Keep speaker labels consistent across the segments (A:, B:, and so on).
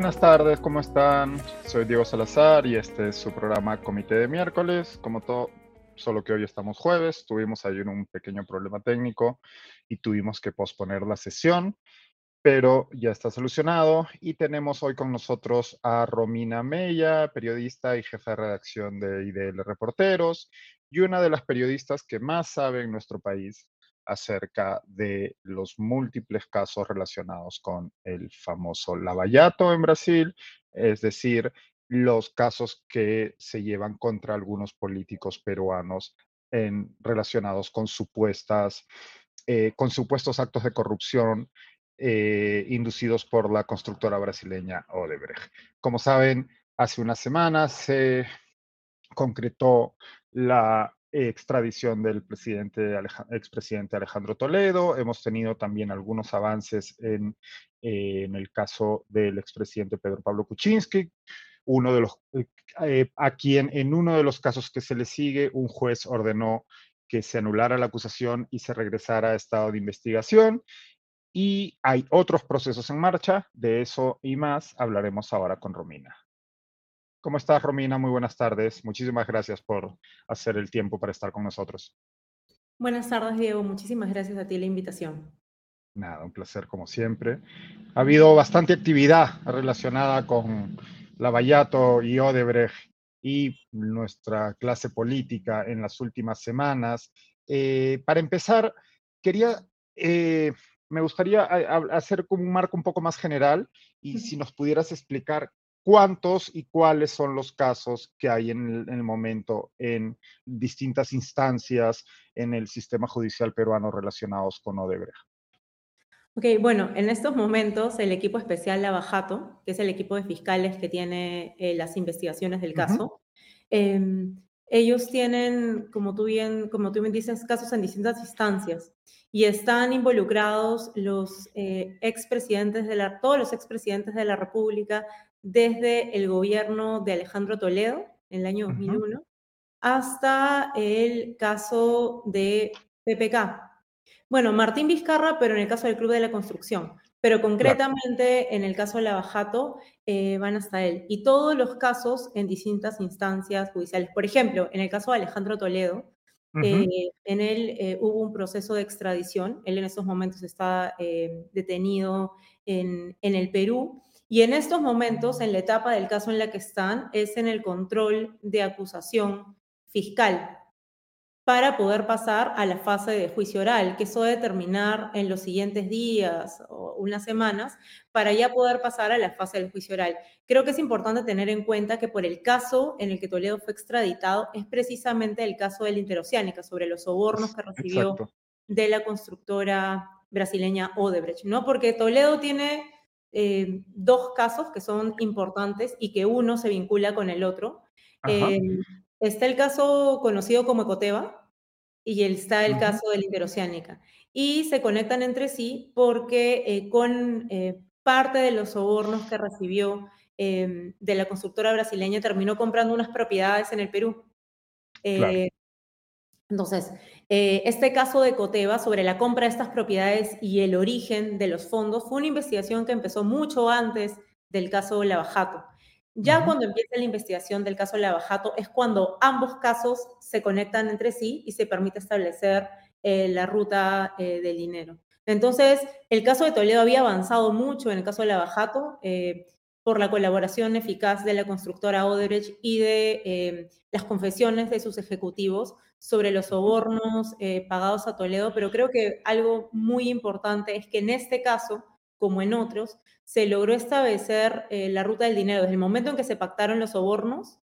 A: Buenas tardes, ¿cómo están? Soy Diego Salazar y este es su programa Comité de Miércoles. Como todo, solo que hoy estamos jueves, tuvimos ahí un pequeño problema técnico y tuvimos que posponer la sesión, pero ya está solucionado y tenemos hoy con nosotros a Romina Mella, periodista y jefa de redacción de IDL Reporteros y una de las periodistas que más sabe en nuestro país acerca de los múltiples casos relacionados con el famoso lavallato en Brasil, es decir, los casos que se llevan contra algunos políticos peruanos en, relacionados con supuestas, eh, con supuestos actos de corrupción eh, inducidos por la constructora brasileña Odebrecht. Como saben, hace unas semanas se concretó la extradición del presidente, expresidente Alejandro Toledo. Hemos tenido también algunos avances en, el caso del expresidente Pedro Pablo Kuczynski, uno de los, eh, eh, a quien en uno de los casos que se le sigue, un juez ordenó que se anulara la acusación y se regresara a estado de investigación. Y hay otros procesos en marcha, de eso y más hablaremos ahora con Romina. ¿Cómo estás, Romina? Muy buenas tardes. Muchísimas gracias por hacer el tiempo para estar con nosotros.
B: Buenas tardes, Diego. Muchísimas gracias a ti la invitación.
A: Nada, un placer como siempre. Ha habido bastante actividad relacionada con Lavallato y Odebrecht y nuestra clase política en las últimas semanas. Eh, para empezar, quería, eh, me gustaría hacer como un marco un poco más general y si nos pudieras explicar cuántos y cuáles son los casos que hay en el, momento en distintas instancias en el sistema judicial peruano relacionados con Odebrecht.
B: Ok, bueno, en estos momentos el equipo especial Lavajato, que es el equipo de fiscales que tiene eh, las investigaciones del caso, em, ellos tienen, como tú, bien, como tú bien dices, casos en distintas instancias y están involucrados los eh, expresidentes de la, todos los expresidentes de la República, desde el gobierno de Alejandro Toledo en el año 2001 hasta el caso de PPK. Bueno, Martín Vizcarra, pero en el caso del Club de la Construcción. Pero concretamente en el caso de Lavajato eh, van hasta él. Y todos los casos en distintas instancias judiciales. Por ejemplo, en el caso de Alejandro Toledo, eh, en él eh, hubo un proceso de extradición. Él en estos momentos está detenido en, en el Perú y en estos momentos, en la etapa del caso en la que están, es en el control de acusación fiscal para poder pasar a la fase de juicio oral, que eso debe terminar en los siguientes días o unas semanas, para ya poder pasar a la fase del juicio oral. Creo que es importante tener en cuenta que por el caso en el que Toledo fue extraditado es precisamente el caso de la Interoceánica, sobre los sobornos que recibió de la constructora brasileña Odebrecht, ¿no? Porque Toledo tiene eh, dos casos que son importantes y que uno se vincula con el otro. Eh, está el caso conocido como Ecoteva y está el caso de la interoceánica. Y se conectan entre sí porque eh, con parte de los sobornos que recibió de la constructora brasileña terminó comprando unas propiedades en el Perú. Entonces, eh, este caso de Coteva sobre la compra de estas propiedades y el origen de los fondos fue una investigación que empezó mucho antes del caso Lavajato. Ya cuando empieza la investigación del caso Lavajato es cuando ambos casos se conectan entre sí y se permite establecer eh, la ruta eh, del dinero. Entonces, el caso de Toledo había avanzado mucho en el caso de Lavajato por la colaboración eficaz de la constructora Odebrecht y de eh, las confesiones de sus ejecutivos sobre los sobornos eh, pagados a Toledo, pero creo que algo muy importante es que en este caso, como en otros, se logró establecer eh, la ruta del dinero. Desde el momento en que se pactaron los sobornos,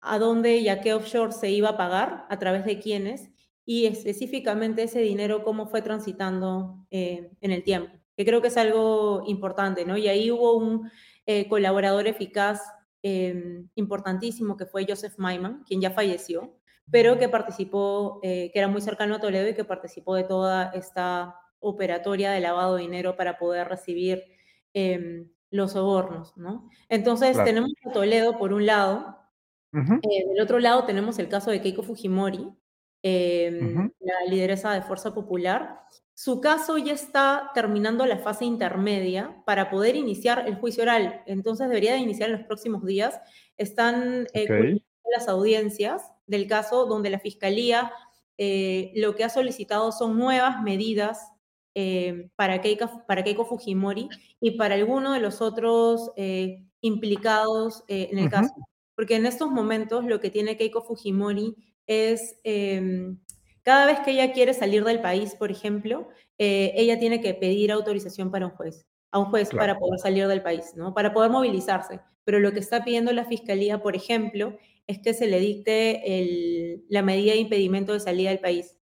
B: a dónde y a qué offshore se iba a pagar, a través de quiénes, y específicamente ese dinero cómo fue transitando en el tiempo que creo que es algo importante, ¿no? Y ahí hubo un eh, colaborador eficaz em, importantísimo que fue Joseph Maiman, quien ya falleció, pero que participó, eh, que era muy cercano a Toledo y que participó de toda esta operatoria de lavado de dinero para poder recibir em, los sobornos, ¿no? Entonces tenemos a Toledo por un lado, eh, del otro lado tenemos el caso de Keiko Fujimori, em, la lideresa de Fuerza Popular, su caso ya está terminando la fase intermedia para poder iniciar el juicio oral. Entonces debería de iniciar en los próximos días. Están eh, las audiencias del caso donde la Fiscalía eh, lo que ha solicitado son nuevas medidas eh, para, Keiko, para Keiko Fujimori y para alguno de los otros implicados en el caso. Porque en estos momentos lo que tiene Keiko Fujimori es em, cada vez que ella quiere salir del país, por ejemplo, eh, ella tiene que pedir autorización para un juez, a un juez para poder salir del país, ¿no? Para poder movilizarse. Pero lo que está pidiendo la fiscalía, por ejemplo, es que se le dicte la medida de impedimento de salida del país,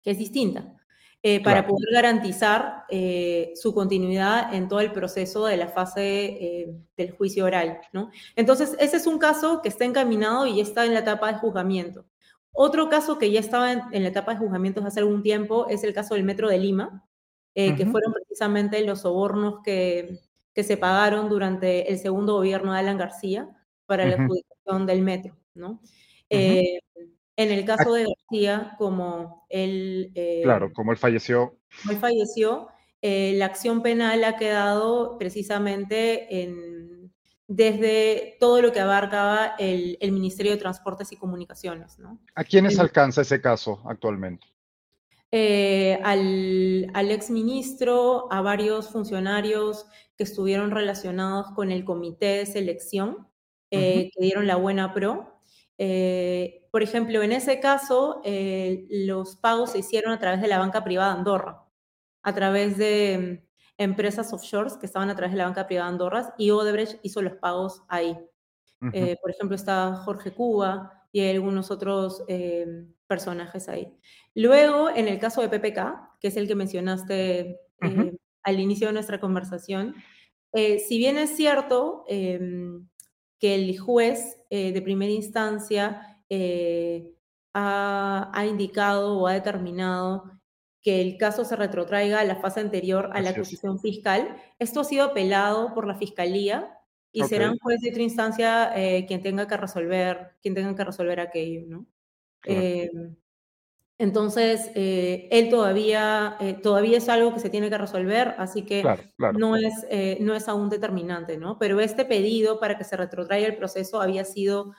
B: que es distinta, eh, para poder garantizar eh, su continuidad en todo el proceso de la fase del juicio oral, ¿no? Entonces, ese es un caso que está encaminado y ya está en la etapa de juzgamiento. Otro caso que ya estaba en, la etapa de juzgamientos hace algún tiempo es el caso del Metro de Lima, eh, que fueron precisamente los sobornos que, que, se pagaron durante el segundo gobierno de Alan García para la adjudicación del metro. ¿no? Eh, en el caso de García, como él...
A: Eh, claro, como él falleció.
B: Como él falleció, la acción penal ha quedado precisamente en desde todo lo que abarcaba el, Ministerio de Transportes y Comunicaciones. ¿no?
A: ¿A quiénes alcanza ese caso actualmente?
B: Eh, al, al exministro, a varios funcionarios que estuvieron relacionados con el comité de selección, eh, que dieron la buena pro. Eh, por ejemplo, en ese caso, los pagos se hicieron a través de la banca privada Andorra, a través de empresas offshores que estaban a través de la banca privada Andorra y Odebrecht hizo los pagos ahí. Eh, por ejemplo, está Jorge Cuba y algunos otros eh, personajes ahí. Luego, en el caso de PPK, que es el que mencionaste eh, al inicio de nuestra conversación, si bien es cierto que el juez de primera instancia ha, ha, indicado o ha determinado que el caso se retrotraiga a la fase anterior a la acusación fiscal. Esto ha sido apelado por la fiscalía y será un juez de otra instancia eh, quien tenga que resolver, quien tenga que resolver aquello, ¿no? Em, entonces, eh, él todavía, eh, todavía es algo que se tiene que resolver, así que No, es, no es aún determinante, ¿no? Pero este pedido para que se retrotraiga el proceso había sido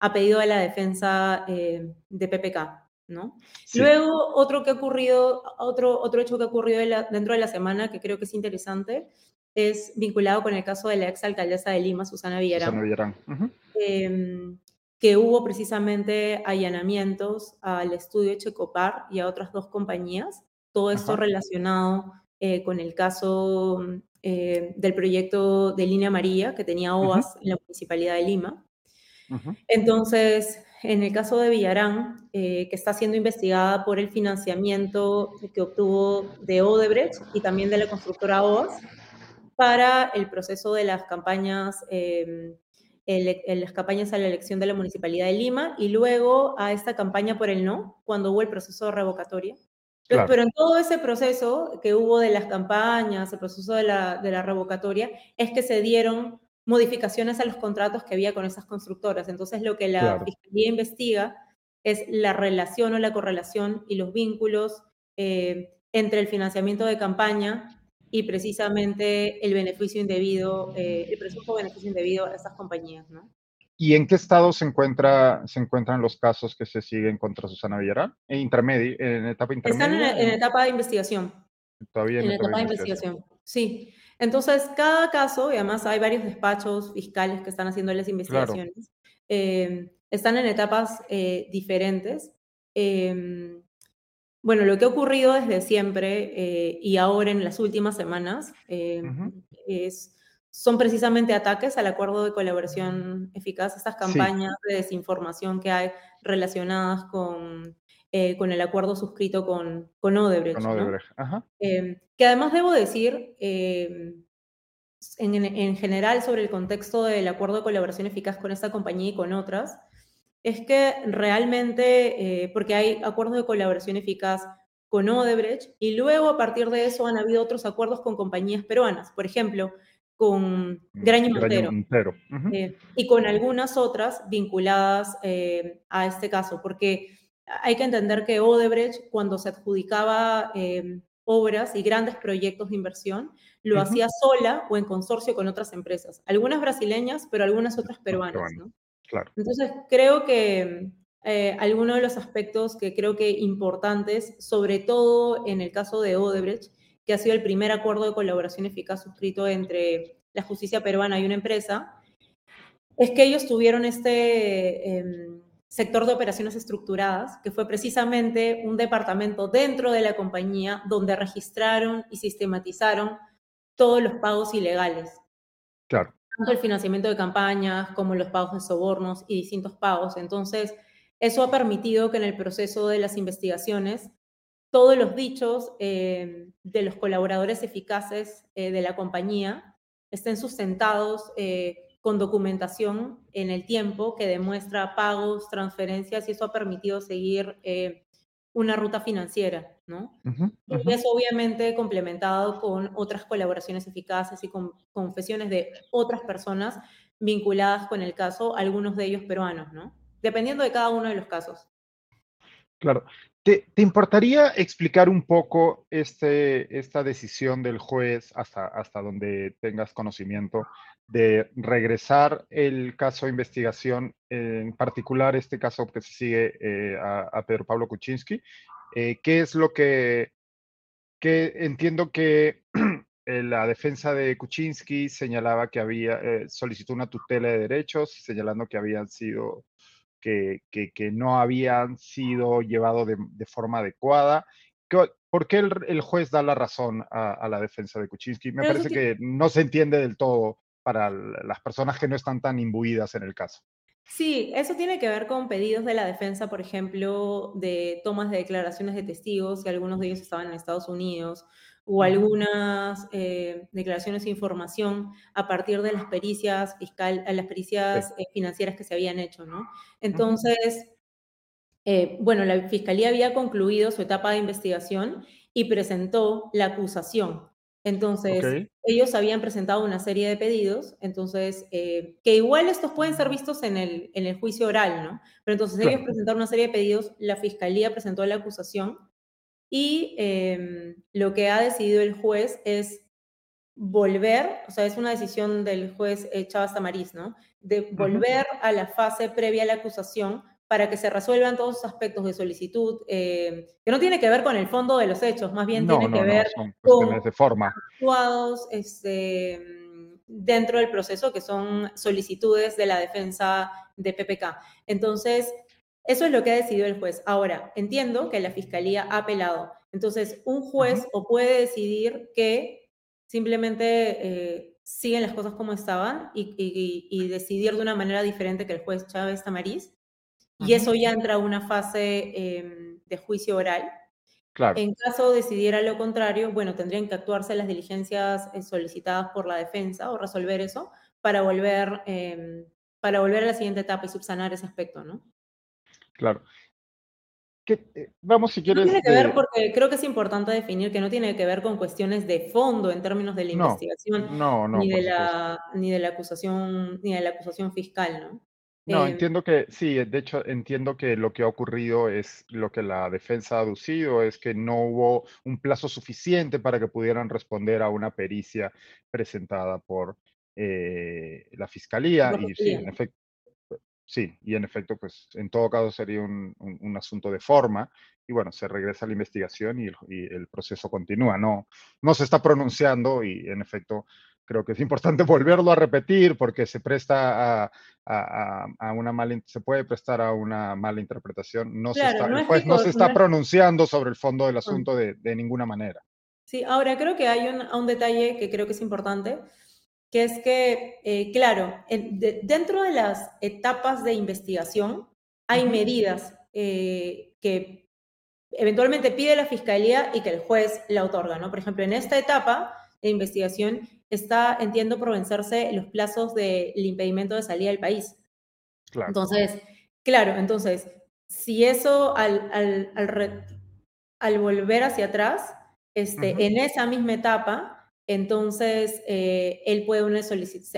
B: a pedido de la defensa de PPK. ¿No? Luego, otro que ha ocurrido, otro, otro hecho que ha ocurrido dentro de la semana que creo que es interesante, es vinculado con el caso de la exalcaldesa de Lima, Susana Villarán. Susana Villarán. Em, que hubo precisamente allanamientos al estudio Checopar y a otras dos compañías, todo esto relacionado eh, con el caso eh, del proyecto de Línea María que tenía OAS en la Municipalidad de Lima. Entonces, en el caso de Villarán, eh, que está siendo investigada por el financiamiento que obtuvo de Odebrecht y también de la constructora OAS para el proceso de las campañas, em, en las campañas a la elección de la Municipalidad de Lima y luego a esta campaña por el no, cuando hubo el proceso de revocatoria. Pero en todo ese proceso que hubo de las campañas, el proceso de la, de la revocatoria, es que se dieron modificaciones a los contratos que había con esas constructoras. Entonces, lo que la Fiscalía investiga es la relación o la correlación y los vínculos eh, entre el financiamiento de campaña y precisamente el beneficio indebido, eh, el presunto beneficio indebido a esas compañías, ¿no?
A: ¿Y en qué estado se, encuentra, se encuentran los casos que se siguen contra Susana Villarán? ¿En, intermedio, en etapa intermedia?
B: Están en, etapa de investigación.
A: Todavía
B: en, etapa de investigación. Sí. Entonces, cada caso, y además hay varios despachos fiscales que están haciendo las investigaciones, em, están en etapas eh, diferentes. Em, bueno, lo que ha ocurrido desde siempre eh, y ahora en las últimas semanas em, es, son precisamente ataques al acuerdo de colaboración eficaz, estas campañas de desinformación que hay relacionadas con eh, con el acuerdo suscrito con, con Odebrecht. Em, que además debo decir, em, en, general, sobre el contexto del acuerdo de colaboración eficaz con esta compañía y con otras, es que realmente, eh, porque hay acuerdos de colaboración eficaz con Odebrecht y luego a partir de eso han habido otros acuerdos con compañías peruanas, por ejemplo, con mm, Graña Montero, eh, y con algunas otras vinculadas a este caso, porque hay que entender que Odebrecht, cuando se adjudicaba em, obras y grandes proyectos de inversión, lo hacía sola o en consorcio con otras empresas, algunas brasileñas, pero algunas otras peruanas. ¿no?
A: Claro.
B: Entonces, creo que eh, algunos de los aspectos que creo que importantes, sobre todo en el caso de Odebrecht, que ha sido el primer acuerdo de colaboración eficaz suscrito entre la justicia peruana y una empresa, es que ellos tuvieron este em, sector de operaciones estructuradas, que fue precisamente un departamento dentro de la compañía donde registraron y sistematizaron todos los pagos ilegales.
A: Claro.
B: Tanto el financiamiento de campañas como los pagos de sobornos y distintos pagos. Entonces, eso ha permitido que en el proceso de las investigaciones todos los dichos eh, de los colaboradores eficaces eh, de la compañía estén sustentados eh, con documentación en el tiempo que demuestra pagos, transferencias y eso ha permitido seguir una ruta financiera, ¿no? Y eso obviamente complementado con otras colaboraciones eficaces y con confesiones de otras personas vinculadas con el caso, algunos de ellos peruanos, ¿no? Dependiendo de cada uno de los casos.
A: Claro. ¿Te, importaría explicar un poco este, esta decisión del juez hasta, hasta donde tengas conocimiento de regresar el caso de investigación, en particular este caso que se sigue eh, a, Pedro Pablo Kuczynski? Eh, ¿Qué es lo que, que entiendo que la defensa de Kuczynski señalaba que había, eh, solicitó una tutela de derechos, señalando que habían sido que, que, no habían sido llevados de, de, forma adecuada. ¿Por qué el, juez da la razón a, la defensa de Kuczynski? Me parece que... no se entiende del todo para las personas que no están tan imbuidas en el caso.
B: Sí, eso tiene que ver con pedidos de la defensa, por ejemplo, de tomas de declaraciones de testigos, que algunos de ellos estaban en Estados Unidos, o algunas eh, declaraciones de información a partir de las pericias fiscal, las pericias eh, financieras que se habían hecho, ¿no? Entonces, eh, bueno, la fiscalía había concluido su etapa de investigación y presentó la acusación. Entonces, ellos habían presentado una serie de pedidos, entonces, que igual estos pueden ser vistos en el, en el juicio oral, ¿no? Pero entonces ellos presentaron una serie de pedidos, la fiscalía presentó la acusación y em, lo que ha decidido el juez es volver, o sea, es una decisión del juez eh, Chavas Tamariz, ¿no? De volver a la fase previa a la acusación para que se resuelvan todos los aspectos de solicitud, em, que no tiene que ver con el fondo de los hechos, más bien tiene que ver
A: con de forma.
B: actuados este, dentro del proceso, que son solicitudes de la defensa de PPK. Entonces, eso es lo que ha decidido el juez. Ahora, entiendo que la fiscalía ha apelado. Entonces, un juez o puede decidir que simplemente eh, siguen las cosas como estaban y, decidir de una manera diferente que el juez Chávez Tamariz. Y eso ya entra a una fase em, de juicio oral.
A: Claro.
B: En caso decidiera lo contrario, bueno, tendrían que actuarse las diligencias eh, solicitadas por la defensa o resolver eso para volver, em, para volver a la siguiente etapa y subsanar ese aspecto, ¿no?
A: Claro. Eh, vamos, si quieres.
B: No tiene que ver, porque creo que es importante definir que no tiene que ver con cuestiones de fondo en términos de la investigación,
A: no, no,
B: ni, de la, ni de la acusación, ni de la acusación fiscal, ¿no?
A: No, em, entiendo que sí, de hecho entiendo que lo que ha ocurrido es lo que la defensa ha aducido, es que no hubo un plazo suficiente para que pudieran responder a una pericia presentada por eh, la fiscalía. Y sí, en efecto, Sí, y en efecto, pues en todo caso sería un, asunto de forma y bueno, se regresa a la investigación y el, proceso continúa. No, no se está pronunciando y en efecto creo que es importante volverlo a repetir porque se presta a, una mala, se puede prestar a una mala interpretación. No se está, no, no se está pronunciando sobre el fondo del asunto de, ninguna manera.
B: Sí, ahora creo que hay un, un detalle que creo que es importante que es que, eh, claro, dentro de las etapas de investigación hay medidas eh, que eventualmente pide la fiscalía y que el juez la otorga, ¿no? Por ejemplo, en esta etapa de investigación está, entiendo, por vencerse los plazos del impedimento de salida del país.
A: Claro.
B: Entonces, claro, entonces, si eso al, al, volver hacia atrás, este, en esa misma etapa, entonces eh, él puede una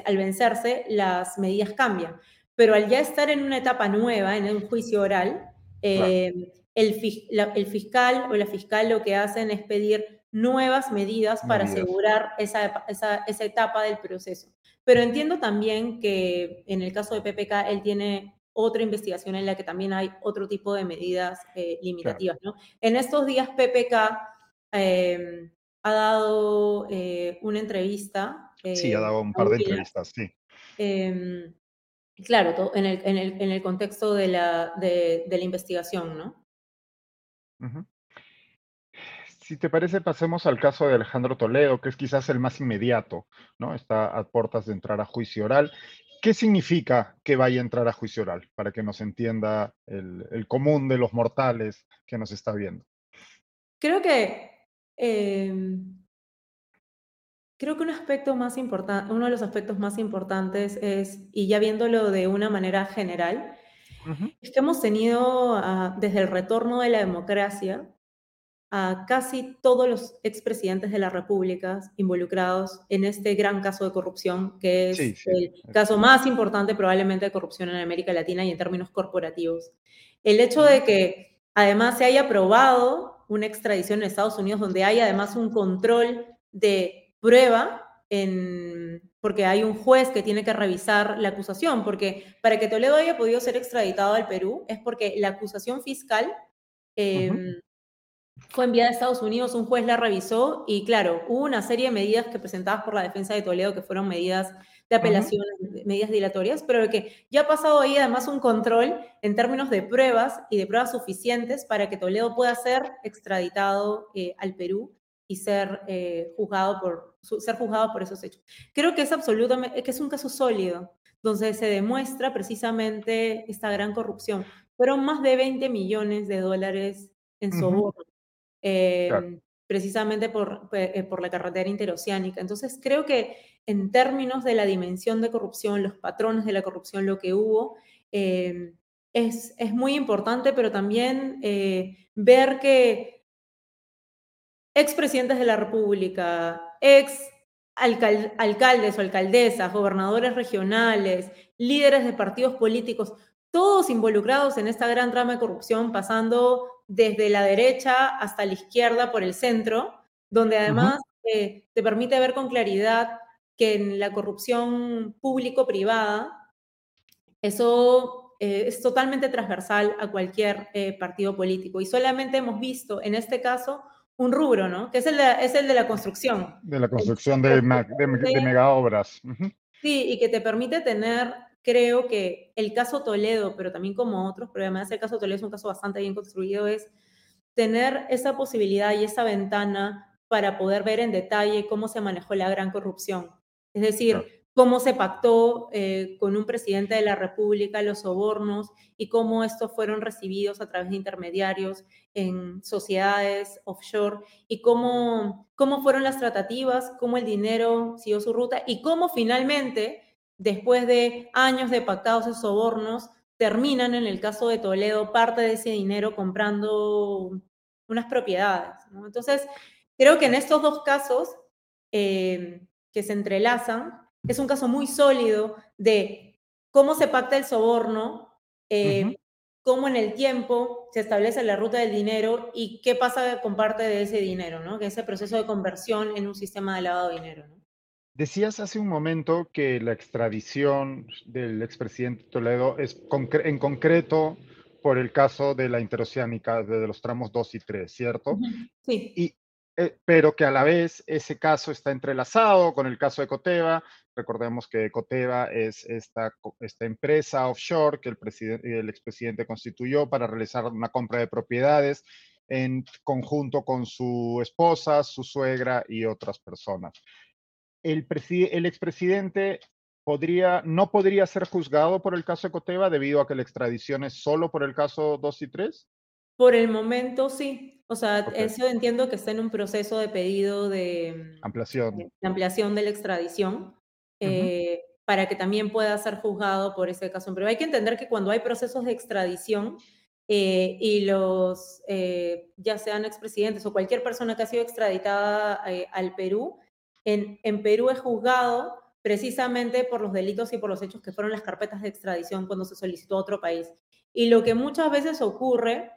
B: al vencerse, las medidas cambian. Pero al ya estar en una etapa nueva, en un juicio oral, eh, el, fiscal o la fiscal lo que hacen es pedir nuevas medidas para asegurar esa, esa etapa del proceso. Pero entiendo también que en el caso de PPK, él tiene otra investigación en la que también hay otro tipo de medidas eh, limitativas. ¿no? En estos días, PPK em, ha dado eh, una entrevista.
A: sí, ha eh, dado un par de entrevistas, sí.
B: Em, claro, en el, en, el, en el, contexto de la, de, la investigación, ¿no?
A: Si te parece, pasemos al caso de Alejandro Toledo, que es quizás el más inmediato, ¿no? Está a puertas de entrar a juicio oral. ¿Qué significa que vaya a entrar a juicio oral? Para que nos entienda el, común de los mortales que nos está viendo.
B: Creo que em, creo que un aspecto más importante, uno de los aspectos más importantes es, y ya viéndolo de una manera general, es que hemos tenido ah, desde el retorno de la democracia a casi todos los expresidentes de la República involucrados en este gran caso de corrupción, que es el caso más importante probablemente de corrupción en América Latina y en términos corporativos. El hecho de que además se haya aprobado una extradición en Estados Unidos donde hay además un control de prueba en, porque hay un juez que tiene que revisar la acusación, porque para que Toledo haya podido ser extraditado al Perú es porque la acusación fiscal fue enviada a Estados Unidos, un juez la revisó y claro, hubo una serie de medidas que presentadas por la defensa de Toledo que fueron medidas de apelación, medidas dilatorias, pero que ya ha pasado ahí además un control en términos de pruebas y de pruebas suficientes para que Toledo pueda ser extraditado eh, al Perú y ser, eh, juzgado por, ser juzgado por esos hechos. Creo que es absolutamente, que es un caso sólido, donde se demuestra precisamente esta gran corrupción. Fueron más de 20 millones de dólares en soborno Em, precisamente por, eh, por, la carretera interoceánica. Entonces, creo que en términos de la dimensión de corrupción, los patrones de la corrupción, lo que hubo, em, es, es, muy importante, pero también eh, ver que expresidentes de la República, ex alcaldes o alcaldesas, gobernadores regionales, líderes de partidos políticos, todos involucrados en esta gran trama de corrupción, pasando desde la derecha hasta la izquierda por el centro, donde además eh, te permite ver con claridad que en la corrupción público-privada, eso eh, es totalmente transversal a cualquier eh, partido político. Y solamente hemos visto en este caso un rubro, ¿no? Que es el de, es el de la construcción.
A: De la construcción de, de, mega obras.
B: Sí, y que te permite tener creo que el caso Toledo, pero también como otros, pero además el caso Toledo es un caso bastante bien construido, es tener esa posibilidad y esa ventana para poder ver en detalle cómo se manejó la gran corrupción. Es decir, cómo se pactó eh, con un presidente de la República los sobornos y cómo estos fueron recibidos a través de intermediarios en sociedades offshore y cómo, cómo fueron las tratativas, cómo el dinero siguió su ruta y cómo finalmente después de años de pactados y sobornos, terminan en el caso de Toledo parte de ese dinero comprando unas propiedades. Entonces, creo que en estos dos casos eh, que se entrelazan, es un caso muy sólido de cómo se pacta el soborno, eh, cómo en el tiempo se establece la ruta del dinero y qué pasa con parte de ese dinero, ¿no? que ese proceso de conversión en un sistema de lavado de dinero. ¿no?
A: Decías hace un momento que la extradición del expresidente Toledo es en concreto por el caso de la interoceánica de los tramos 2 y 3, ¿cierto?
B: Sí.
A: Y, eh, pero que a la vez ese caso está entrelazado con el caso de Coteva. Recordemos que Coteva es esta, esta empresa offshore que el, el expresidente constituyó para realizar una compra de propiedades en conjunto con su esposa, su suegra y otras personas el, el expresidente podría, no podría ser juzgado por el caso de Coteva debido a que la extradición es solo por el caso 2 y 3?
B: Por el momento sí. O sea, eso entiendo que está en un proceso de pedido de
A: ampliación
B: de, ampliación de la extradición eh, para que también pueda ser juzgado por ese caso. Pero hay que entender que cuando hay procesos de extradición eh, y los, eh, ya sean expresidentes o cualquier persona que ha sido extraditada al Perú, en, Perú es juzgado precisamente por los delitos y por los hechos que fueron las carpetas de extradición cuando se solicitó a otro país. Y lo que muchas veces ocurre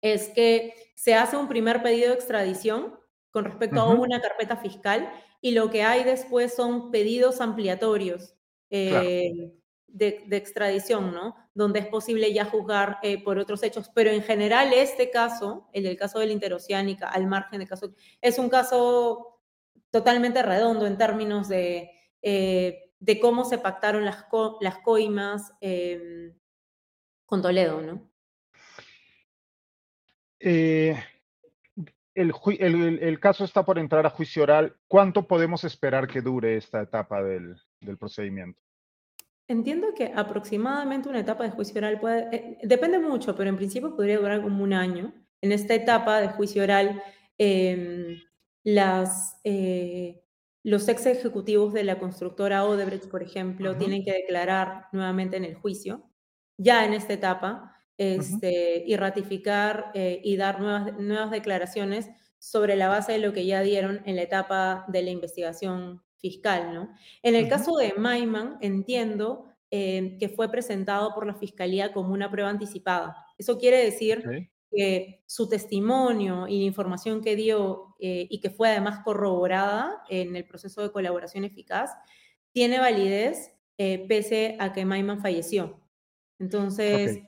B: es que se hace un primer pedido de extradición con respecto a una carpeta fiscal y lo que hay después son pedidos ampliatorios eh, de, extradición, ¿no? Donde es posible ya juzgar eh, por otros hechos. Pero en general este caso, el del caso de la interoceánica, al margen del caso, es un caso totalmente redondo en términos de, eh, de cómo se pactaron las, las coimas em, con Toledo, ¿no?
A: el, caso está por entrar a juicio oral. ¿Cuánto podemos esperar que dure esta etapa del, procedimiento?
B: Entiendo que aproximadamente una etapa de juicio oral puede, eh, depende mucho, pero en principio podría durar como un año. En esta etapa de juicio oral, em, las, eh, los ex ejecutivos de la constructora Odebrecht, por ejemplo, tienen que declarar nuevamente en el juicio, ya en esta etapa, este, y ratificar eh, y dar nuevas, nuevas declaraciones sobre la base de lo que ya dieron en la etapa de la investigación fiscal. ¿no? En el caso de Maiman, entiendo eh, que fue presentado por la Fiscalía como una prueba anticipada. Eso quiere decir que su testimonio y la información que dio eh, y que fue además corroborada en el proceso de colaboración eficaz tiene validez pese a que Maiman falleció. Entonces,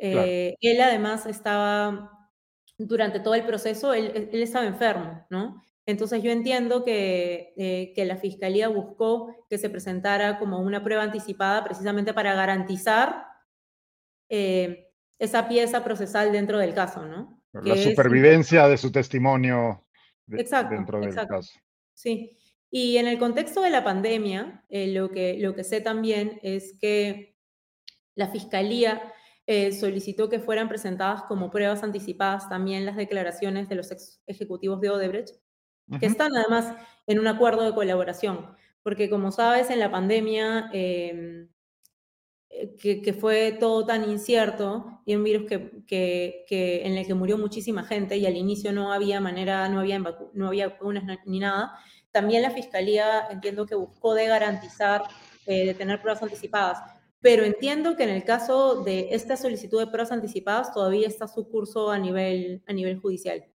B: eh, él además estaba, durante todo el proceso, él, estaba enfermo, ¿no? Entonces yo entiendo que, eh, que, la fiscalía buscó que se presentara como una prueba anticipada precisamente para garantizar eh, esa pieza procesal dentro del caso, ¿no?
A: La supervivencia de su testimonio dentro del caso.
B: Sí. Y en el contexto de la pandemia, lo, que, lo que sé también es que la fiscalía eh, solicitó que fueran presentadas como pruebas anticipadas también las declaraciones de los ejecutivos de Odebrecht, que están además en un acuerdo de colaboración, porque como sabes, en la pandemia, em, eh, que, fue todo tan incierto y un virus que, que, en el que murió muchísima gente y al inicio no había manera, no había, no había vacunas ni nada, también la Fiscalía entiendo que buscó de garantizar, eh, de tener pruebas anticipadas pero entiendo que en el caso de esta solicitud de pruebas anticipadas todavía está su curso a nivel, a nivel judicial.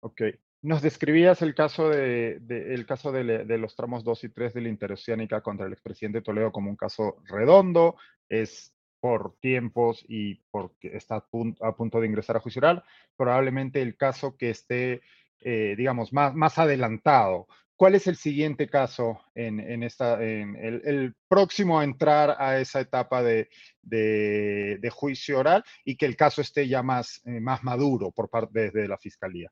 A: Ok. Nos describías el caso, de, el caso de, los tramos 2 y 3 de la interoceánica contra el expresidente Toledo como un caso redondo, es por tiempos y porque está a punto, de ingresar a juicio oral, probablemente el caso que esté, eh, digamos, más, más adelantado. ¿Cuál es el siguiente caso en, esta, en el, próximo a entrar a esa etapa de, juicio oral y que el caso esté ya más, eh, más maduro por parte de, la fiscalía?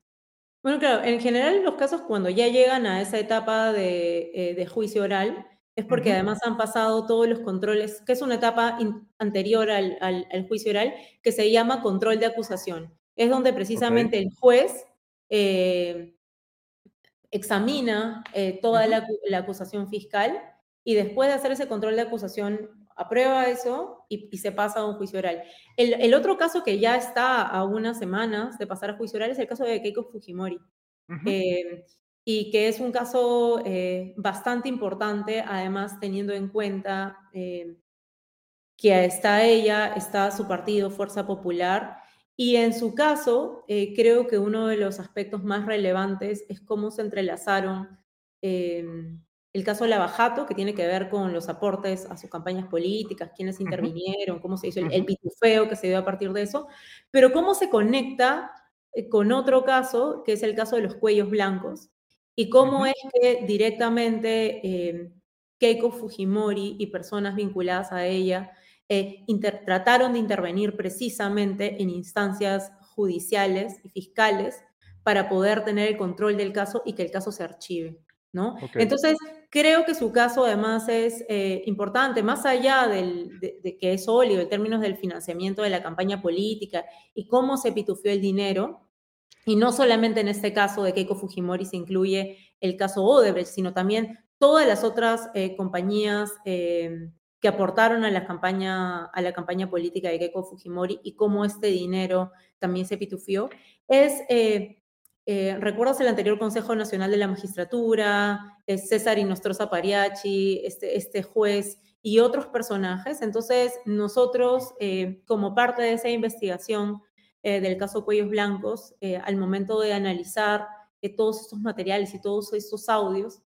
B: Bueno, claro, en general los casos cuando ya llegan a esa etapa de, eh, juicio oral es porque además han pasado todos los controles, que es una etapa anterior al, juicio oral, que se llama control de acusación. Es donde precisamente el juez eh, examina eh, toda la, acusación fiscal y después de hacer ese control de acusación aprueba eso y, se pasa a un juicio oral. El, otro caso que ya está a unas semanas de pasar a juicio oral es el caso de Keiko Fujimori. Eh, y que es un caso eh, bastante importante, además teniendo en cuenta que está ella, está su partido, Fuerza Popular, y en su caso, eh, creo que uno de los aspectos más relevantes es cómo se entrelazaron el caso Lavajato, que tiene que ver con los aportes a sus campañas políticas, quiénes intervinieron, cómo se hizo el, pitufeo que se dio a partir de eso, pero cómo se conecta eh, con otro caso, que es el caso de los cuellos blancos, y cómo es que directamente em, Keiko Fujimori y personas vinculadas a ella eh, trataron de intervenir precisamente en instancias judiciales y fiscales para poder tener el control del caso y que el caso se archive. ¿no? Entonces, creo que su caso además es eh, importante, más allá de, que es sólido en términos del financiamiento de la campaña política y cómo se pitufió el dinero, y no solamente en este caso de Keiko Fujimori se incluye el caso Odebrecht, sino también todas las otras eh, compañías que aportaron a la campaña, a la campaña política de Keiko Fujimori y cómo este dinero también se pitufió, es, eh, eh, recuerdas el anterior Consejo Nacional de la Magistratura, César Inostroza Pariachi, este, este juez y otros personajes. Entonces, nosotros, eh, como parte de esa investigación, del caso Cuellos Blancos, al momento de analizar todos estos materiales y todos estos audios,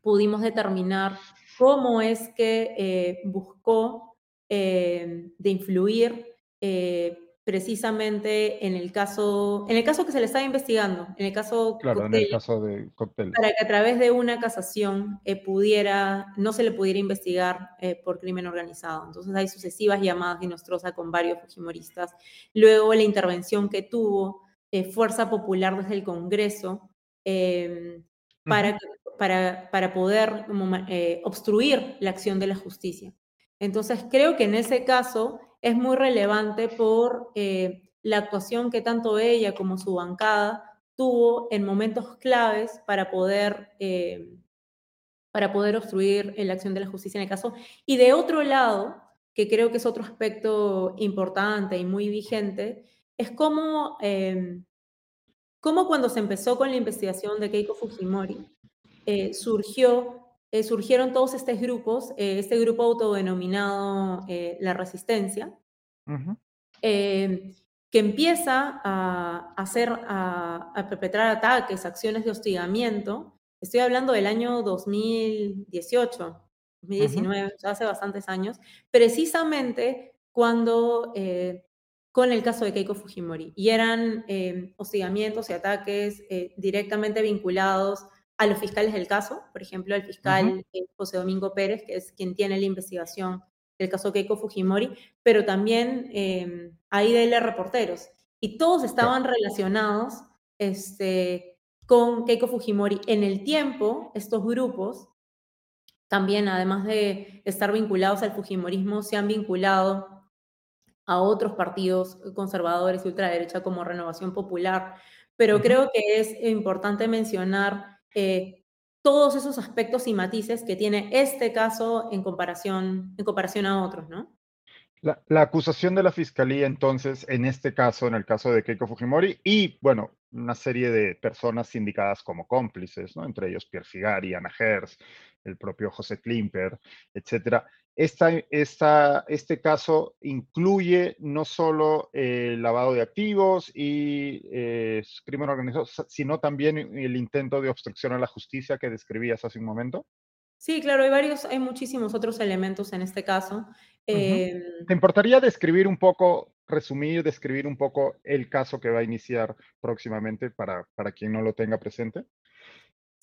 B: pudimos determinar cómo es que buscó de influir precisamente en el caso, en el caso que se le estaba investigando, en el caso
A: claro, en el caso de cóctel.
B: para que a través de una casación eh, pudiera, no se le pudiera investigar eh, por crimen organizado. Entonces hay sucesivas llamadas de Nostroza con varios fujimoristas. Luego la intervención que tuvo eh, Fuerza Popular desde el Congreso para, para, para, poder obstruir la acción de la justicia. Entonces creo que en ese caso es muy relevante por eh, la actuación que tanto ella como su bancada tuvo en momentos claves para poder, eh, para poder obstruir la acción de la justicia en el caso. Y de otro lado, que creo que es otro aspecto importante y muy vigente, es cómo, eh, cómo cuando se empezó con la investigación de Keiko Fujimori, surgió eh, surgieron todos estos grupos, eh, este grupo autodenominado eh, La Resistencia, que empieza a, hacer, a, perpetrar ataques, acciones de hostigamiento. Estoy hablando del año 2018, 2019, hace bastantes años, precisamente cuando con el caso de Keiko Fujimori. Y eran hostigamientos y ataques directamente vinculados a los fiscales del caso, por ejemplo, al fiscal eh, José Domingo Pérez, que es quien tiene la investigación del caso Keiko Fujimori, pero también eh, a IDL reporteros. Y todos estaban relacionados este, con Keiko Fujimori. En el tiempo, estos grupos, también además de estar vinculados al Fujimorismo, se han vinculado a otros partidos conservadores y ultraderecha como Renovación Popular. Pero creo que es importante mencionar eh, todos esos aspectos y matices que tiene este caso en comparación, en comparación a otros, ¿no?
A: La, acusación de la fiscalía, entonces, en este caso, en el caso de Keiko Fujimori, y bueno, una serie de personas indicadas como cómplices, ¿no? Entre ellos Pierre Figari, Ana Gers, el propio José Klimper, etcétera, esta, este caso incluye no solo el lavado de activos y eh, crimen organizado, sino también el intento de obstrucción a la justicia que describías hace un momento.
B: Sí, claro, hay varios, hay muchísimos otros elementos en este caso.
A: Em, ¿Te importaría describir un poco, resumir, describir un poco el caso que va a iniciar próximamente para, para quien no lo tenga presente?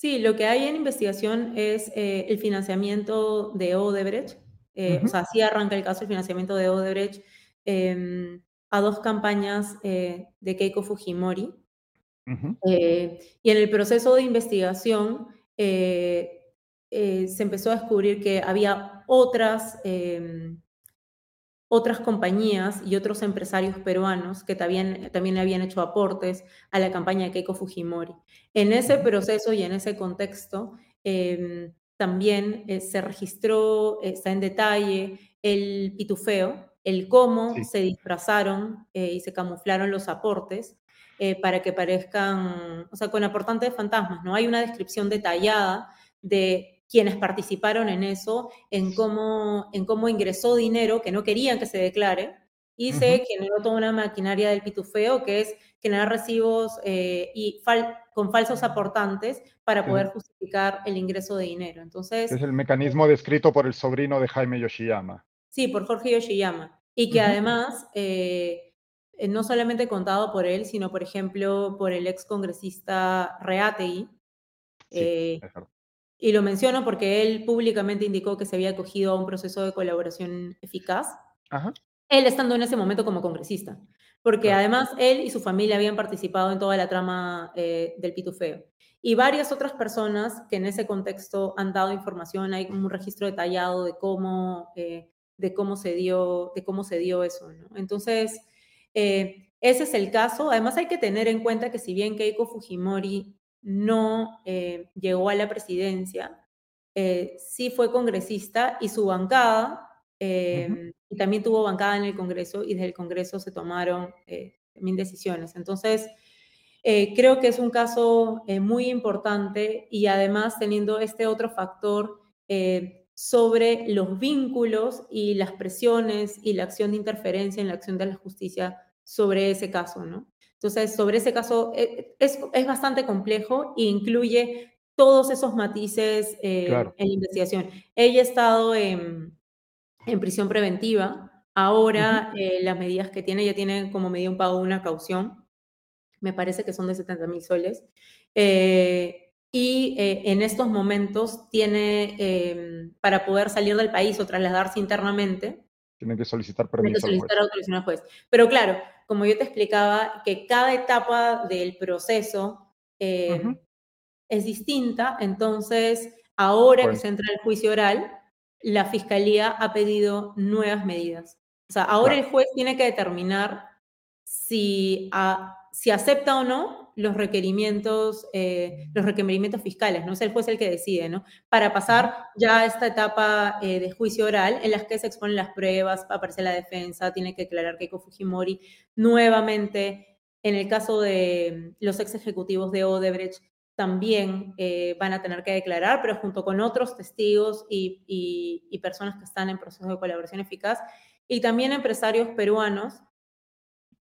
B: Sí, lo que hay en investigación es eh, el financiamiento de Odebrecht, eh, o sea, así arranca el caso del financiamiento de Odebrecht em, a dos campañas eh, de Keiko Fujimori. Y en el proceso de investigación se empezó a descubrir que había otras, em, otras compañías y otros empresarios peruanos que también, también habían hecho aportes a la campaña de Keiko Fujimori. En ese proceso y en ese contexto, em, también eh, se registró, está en detalle el pitufeo, el cómo se disfrazaron eh, y se camuflaron los aportes eh, para que parezcan, o sea, con aportantes de fantasmas, ¿no? Hay una descripción detallada de quienes participaron en eso, en cómo, en cómo ingresó dinero que no querían que se declare, y se generó toda una maquinaria del pitufeo que es generar recibos y con falsos aportantes para poder justificar el ingreso de dinero. Entonces,
A: es el mecanismo descrito por el sobrino de Jaime Yoshiyama.
B: Sí, por Jorge Yoshiyama. Y que además, eh, eh, no solamente contado por él, sino, por ejemplo, por el ex congresista Reategui. Eh, y lo menciono porque él públicamente indicó que se había acogido a un proceso de colaboración eficaz. Él estando en ese momento como congresista. Porque además él y su familia habían participado en toda la trama del pitufeo y varias otras personas que en ese contexto han dado información, hay un registro detallado de cómo, eh, de cómo, se, dio, de cómo se dio eso. ¿no? Entonces, eh, ese es el caso. Además, hay que tener en cuenta que si bien Keiko Fujimori no eh, llegó a la presidencia, sí fue congresista y su bancada, y también tuvo bancada en el Congreso, y desde el Congreso se tomaron también decisiones. Entonces, eh, creo que es un caso eh, muy importante y además teniendo este otro factor eh, sobre los vínculos y las presiones y la acción de interferencia en la acción de la justicia sobre ese caso, ¿no? Entonces, sobre ese caso eh, es, es bastante complejo e incluye todos esos matices eh,
A: Claro.
B: en la investigación. Ella ha estado en, en prisión preventiva. Ahora, eh, las medidas que tiene, ella tiene como medida un pago de una caución. Me parece que son de 70 mil soles. Eh, y en estos momentos tiene, em, para poder salir del país o trasladarse internamente,
A: Tienen que solicitar
B: tiene que
A: permiso al juez.
B: solicitar autorización al juez. Pero claro, como yo te explicaba, que cada etapa del proceso eh, es distinta, entonces ahora que se entra al juicio oral, la fiscalía ha pedido nuevas medidas. O sea, ahora
A: claro.
B: el juez tiene que determinar si, a- si acepta o no los requerimientos, eh, los requerimientos fiscales, ¿no? Es el juez el que decide, ¿no? Para pasar ya a esta etapa eh, de juicio oral, en las que se exponen las pruebas, aparece la defensa, tiene que declarar Keiko Fujimori nuevamente. En el caso de los ex ejecutivos de Odebrecht, también eh, van a tener que declarar, pero junto con otros testigos y- y personas que están en proceso de colaboración eficaz, y también empresarios peruanos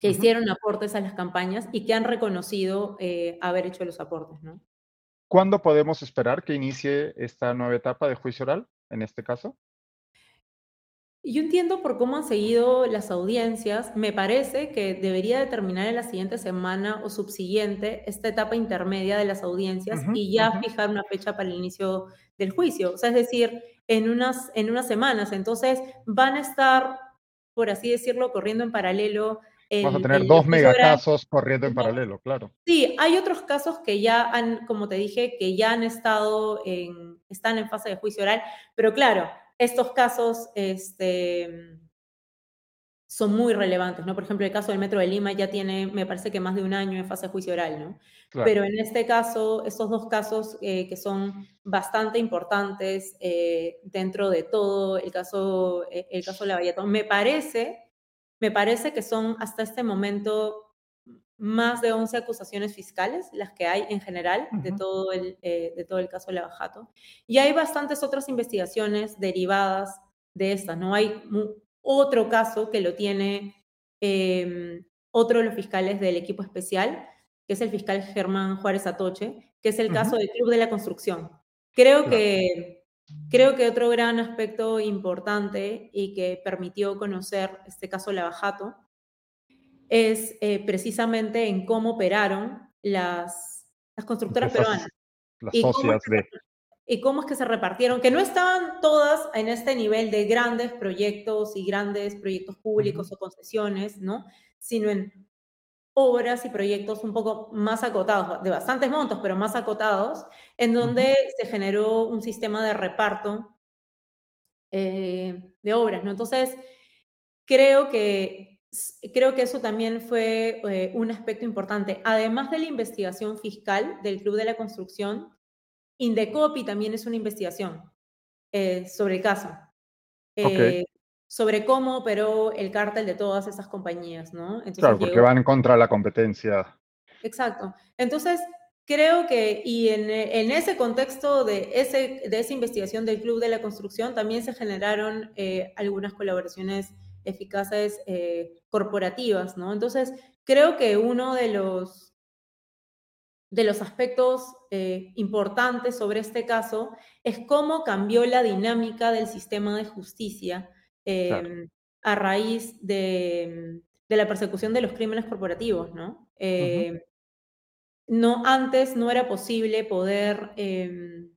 B: que
A: Ujú.
B: hicieron aportes a las campañas y que han reconocido eh, haber hecho los aportes, ¿no?
A: ¿Cuándo podemos esperar que inicie esta nueva etapa de juicio oral, en este caso?
B: Yo entiendo por cómo han seguido las audiencias, me parece que debería determinar en la siguiente semana o subsiguiente esta etapa intermedia de las audiencias
A: Ujú,
B: y ya
A: ujú.
B: fijar una fecha para el inicio del juicio, o sea, es decir, en unas, en unas semanas. Entonces, van a estar, por así decirlo, corriendo en paralelo
A: Vas a
B: el,
A: tener
B: el
A: 2
B: juicio oral
A: megacasos corriendo en paralelo, claro.
B: Sí, hay otros casos que ya han, como te dije, que ya han estado en, están en fase de juicio oral, pero claro, estos casos este, son muy relevantes, ¿no? Por ejemplo, el caso del Metro de Lima ya tiene, me parece que más de un año en fase de juicio oral, ¿no?
A: Claro.
B: Pero en este caso, estos dos casos eh, que son bastante importantes eh, dentro de todo el caso, eh, el caso Lavallato, me parece, me parece que son hasta este momento más de 11 acusaciones fiscales, las que hay en general de todo el, eh, de todo el caso Lavajato. Y hay bastantes otras investigaciones derivadas de estas, ¿no? Hay otro caso que lo tiene eh, otro de los fiscales del equipo especial, que es el fiscal Germán Juárez Atoche, que es el caso del Club de la Construcción. Creo
A: claro.
B: que, creo que otro gran aspecto importante y que permitió conocer este caso Lavajato es eh, precisamente en cómo operaron las, las constructoras peruanas
A: Empresas, las
B: y cómo,
A: socias
B: que
A: de
B: y cómo es que se repartieron, que no estaban todas en este nivel de grandes proyectos y grandes proyectos públicos o concesiones, ¿no? Sino en obras y proyectos un poco más acotados, de bastantes montos, pero más acotados, en donde se generó un sistema de reparto eh, de obras, ¿no? Entonces, Creo que, creo que eso también fue eh, un aspecto importante. Además de la investigación fiscal del Club de la Construcción, Indecopi también es una investigación eh, sobre el caso,
A: okey,
B: eh, sobre cómo operó el cártel de todas esas compañías, ¿no? Entonces
A: claro, porque
B: llegó,
A: van en contra de la competencia.
B: exacto. Entonces, creo que, y en, en ese contexto de, ese, de esa investigación del Club de la Construcción, también se generaron eh, algunas colaboraciones eficaces eh, corporativas, ¿no? Entonces, creo que uno de los, de los aspectos eh, importantes sobre este caso es cómo cambió la dinámica del sistema de justicia
A: Claro,
B: eh, a raíz de, de, la persecución de los crímenes corporativos, ¿no? Eh, no, antes no era posible poder eh,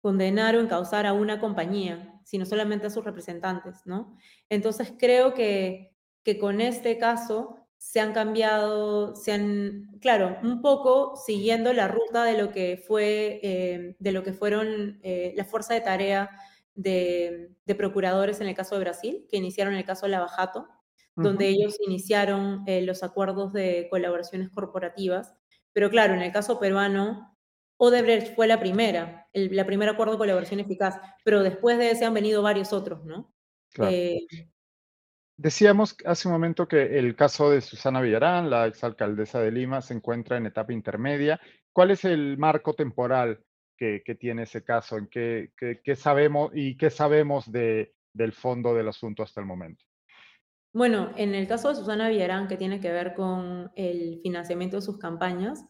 B: condenar o encausar a una compañía, sino solamente a sus representantes, ¿no? Entonces creo que, que con este caso se han cambiado, se han, claro, un poco siguiendo la ruta de lo que fue, eh, de lo que fueron eh, la fuerza de tarea de, de, procuradores en el caso de Brasil, que iniciaron el caso Lavajato, donde
A: ujú,
B: ellos iniciaron eh, los acuerdos de colaboraciones corporativas pero claro, en el caso peruano, Odebrecht fue la primera, el la primer acuerdo de colaboración eficaz, pero después de ese han venido varios otros, ¿no?
A: claro.
B: Eh,
A: Decíamos hace un momento que el caso de Susana Villarán, la exalcaldesa de Lima, se encuentra en etapa intermedia. ¿Cuál es el marco temporal que que tiene ese caso? ¿En qué qué qué sabemos y qué sabemos de del fondo del asunto hasta el momento?
B: Bueno, en el caso de Susana Villarán, que tiene que ver con el financiamiento de sus campañas,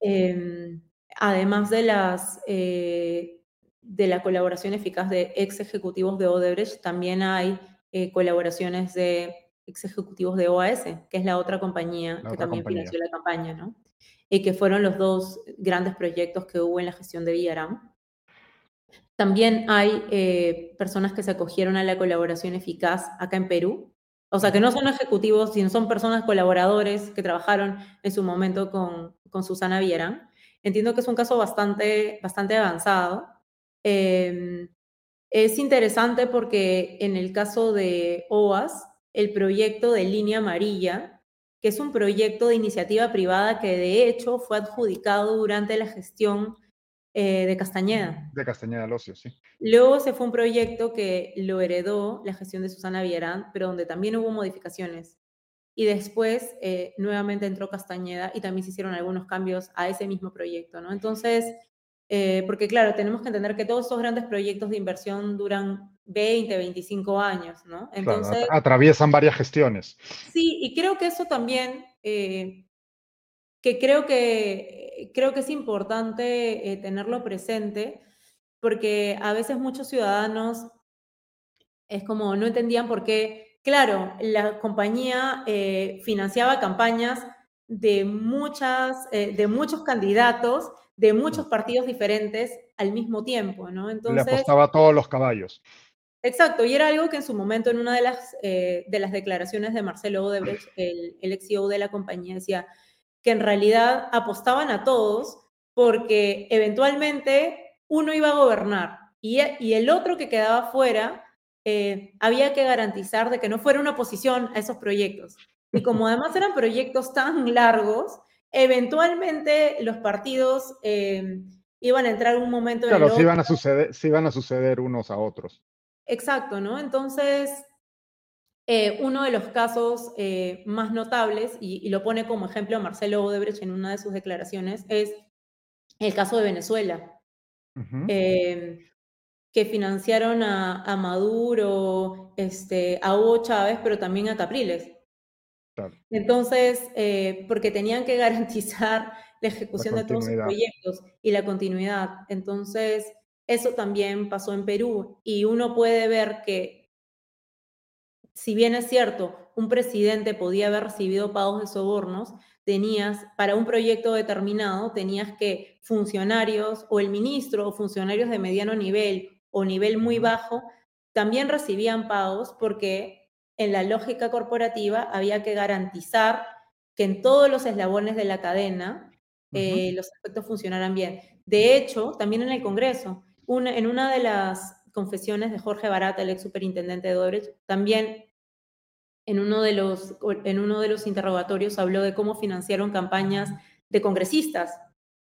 B: em, además de las eh, de la colaboración eficaz de ex ejecutivos de Odebrecht, también hay eh, colaboraciones de ex ejecutivos de OAS, que es la otra compañía que también financió la campaña, ¿no? Y que fueron los dos grandes proyectos que hubo en la gestión de Villarán. También hay eh, personas que se acogieron a la colaboración eficaz acá en Perú, o sea, que no son ejecutivos, sino son personas colaboradores que trabajaron en su momento con, con Susana Villarán. Entiendo que es un caso bastante, bastante avanzado. Em, es interesante porque en el caso de OAS, el proyecto de línea amarilla, que es un proyecto de iniciativa privada que de hecho fue adjudicado durante la gestión eh, de Castañeda.
A: De Castañeda Locio, sí.
B: Luego se fue un proyecto que lo heredó la gestión de Susana Villarán, pero donde también hubo modificaciones. Y después eh, nuevamente entró Castañeda y también se hicieron algunos cambios a ese mismo proyecto, ¿no? Entonces, eh, porque claro, tenemos que entender que todos estos grandes proyectos de inversión duran 20, 25 años, ¿no?
A: Entonces, atraviesan varias gestiones.
B: Sí, y creo que eso también, que creo que creo que es importante eh, tenerlo presente porque a veces muchos ciudadanos es como no entendían por qué, claro, la compañía eh, financiaba campañas de, muchas, eh, de muchos candidatos, de muchos partidos diferentes al mismo tiempo, ¿no?
A: Entonces, Le apostaba a todos los caballos.
B: Exacto, y era algo que en su momento en una de las, de las declaraciones de Marcelo Odebrecht, el, el ex CEO de la compañía, decía, que en realidad apostaban a todos porque eventualmente uno iba a gobernar y, el otro que quedaba fuera eh, había que garantizar de que no fuera una oposición a esos proyectos. Y como además eran proyectos tan largos, eventualmente los partidos eh, iban a entrar un momento...
A: Claro, en iban, a suceder, se iban a suceder unos a otros.
B: Exacto, ¿no? Entonces, eh, uno de los casos eh, más notables, y, lo pone como ejemplo Marcelo Odebrecht en una de sus declaraciones, es el caso de Venezuela, em, que financiaron a, Maduro, este, a Hugo Chávez, pero también a Capriles. Entonces, eh, porque tenían que garantizar la ejecución de todos sus proyectos y la continuidad. Entonces, eso también pasó en Perú y uno puede ver que si bien es cierto, un presidente podía haber recibido pagos de sobornos, tenías, para un proyecto determinado, tenías que funcionarios o el ministro o funcionarios de mediano nivel o nivel muy bajo también recibían pagos porque en la lógica corporativa había que garantizar que en todos los eslabones de la cadena eh, los aspectos funcionaran bien. De hecho, también en el Congreso, en una de las confesiones de Jorge Barata, el ex superintendente de Odebrecht, también en uno de los, en uno de los interrogatorios habló de cómo financiaron campañas de congresistas,